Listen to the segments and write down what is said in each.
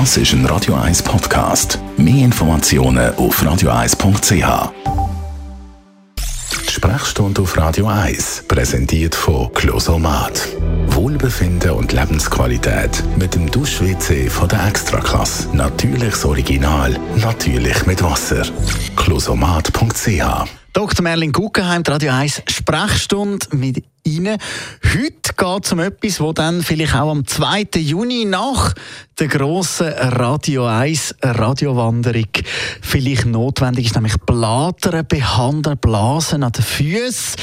Das ist ein Radio 1 Podcast. Mehr Informationen auf radio1.ch. Die Sprechstunde auf Radio 1 präsentiert von Closomat. Wohlbefinden und Lebensqualität mit dem Dusch-WC von der Extraklasse. Natürliches Original, natürlich mit Wasser. Closomat.ch Dr. Merlin Guggenheim, Radio 1 Sprechstunde mit Ihnen. Heute geht um etwas, wo dann vielleicht auch am 2. Juni nach der grossen Radio 1 Radiowanderung vielleicht notwendig ist, nämlich Blätter behandeln, Blasen an den Füßen.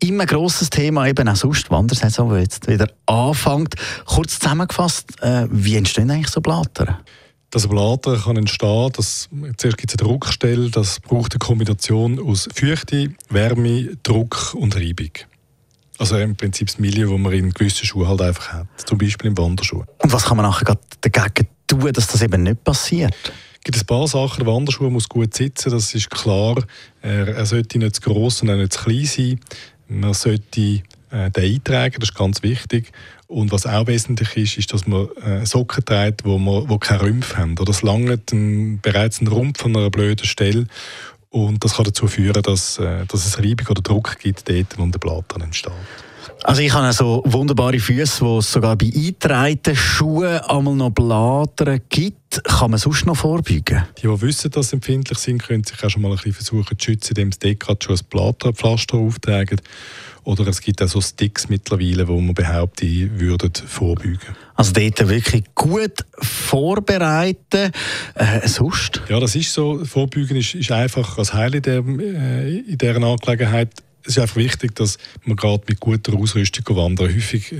Immer ein grosses Thema, eben auch sonst Wandersaison, die jetzt wieder anfängt. Kurz zusammengefasst, äh, wie entstehen eigentlich so Blätter? Das Blader kann entstehen, dass, zuerst gibt es eine Druckstelle, das braucht eine Kombination aus Feuchte, Wärme, Druck und Reibung. Also im Prinzip das Milieu, das man in gewissen Schuhen halt einfach hat, zum Beispiel im Wanderschuh. Und was kann man nachher dagegen tun, dass das eben nicht passiert? Es gibt ein paar Sachen. Der Wanderschuh muss gut sitzen, das ist klar. Er, er sollte nicht zu gross und nicht zu klein sein. Man sollte äh, den eintragen, das ist ganz wichtig. Und was auch wesentlich ist, ist, dass man äh, Socken trägt, wo, man, wo keine Rümpfe haben. Oder es langt ein, bereits ein Rumpf an einer blöden Stelle. Und das kann dazu führen, dass, äh, dass es Reibung oder Druck gibt dort und der Blattern entsteht. Also ich habe so wunderbare Füße, wo es sogar bei eingetragenen Schuhen einmal noch Blätter gibt. Kann man sonst noch vorbeugen? Die, die wissen, dass sie empfindlich sind, können sich auch schon mal ein bisschen versuchen zu schützen, indem sie dort schon ein Blätterpflaster auftragen. Oder es gibt auch so Sticks mittlerweile, wo man behauptet, die würden vorbeugen. Also dort wirklich gut vorbereiten. Äh, sonst? Ja, das ist so. Vorbeugen ist, ist einfach als Heil in, der, äh, in dieser Angelegenheit es ist einfach wichtig, dass man gerade mit guter Ausrüstung wandern. Häufig äh,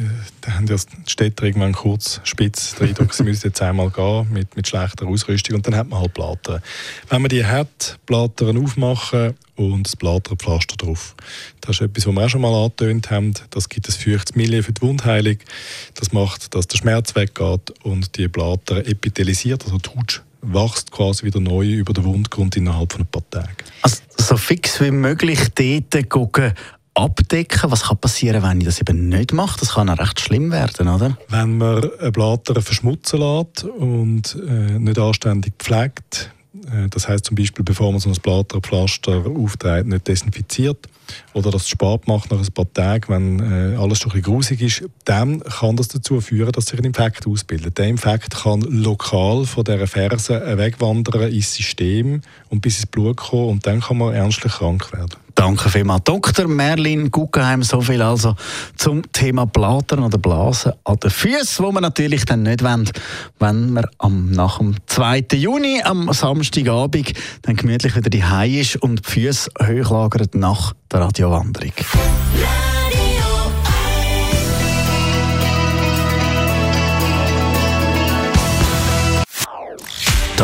haben ja die Städte irgendwann kurz spitz den Eindruck, sie müssen jetzt einmal gehen mit, mit schlechter Ausrüstung und dann hat man halt Platten. Wenn man die hat, Platten aufmachen und das Blatterpflaster drauf. Das ist etwas, was wir auch schon mal angetönt haben. Das gibt ein feuchtes Milieu für die Wundheilung. Das macht, dass der Schmerz weggeht und die Blatter epithelisiert, also die Haut wächst quasi wieder neu über den Wundgrund innerhalb von ein paar Tagen. Also so fix wie möglich dort gucken, abdecken. Was kann passieren, wenn ich das eben nicht mache? Das kann auch recht schlimm werden, oder? Wenn man ein Blatter verschmutzen lässt und äh, nicht anständig pflegt, das heißt zum Beispiel, bevor man so ein Blatterpflaster aufträgt, nicht desinfiziert oder das spät macht nach ein paar Tagen, wenn äh, alles schon ein bisschen grusig ist, dann kann das dazu führen, dass sich ein Infekt ausbildet. Der Infekt kann lokal von dieser Ferse wegwandern ins System und bis ins Blut kommen und dann kann man ernstlich krank werden. Danke vielmals. Dr. Merlin Guggenheim, so viel also zum Thema Blatern oder Blasen an den Füßen, wo man natürlich dann nicht wollen, wenn man am, nach dem 2. Juni, am Samstagabend, dann gemütlich wieder die ist und die Füße hochlagert nach der Radiowanderung.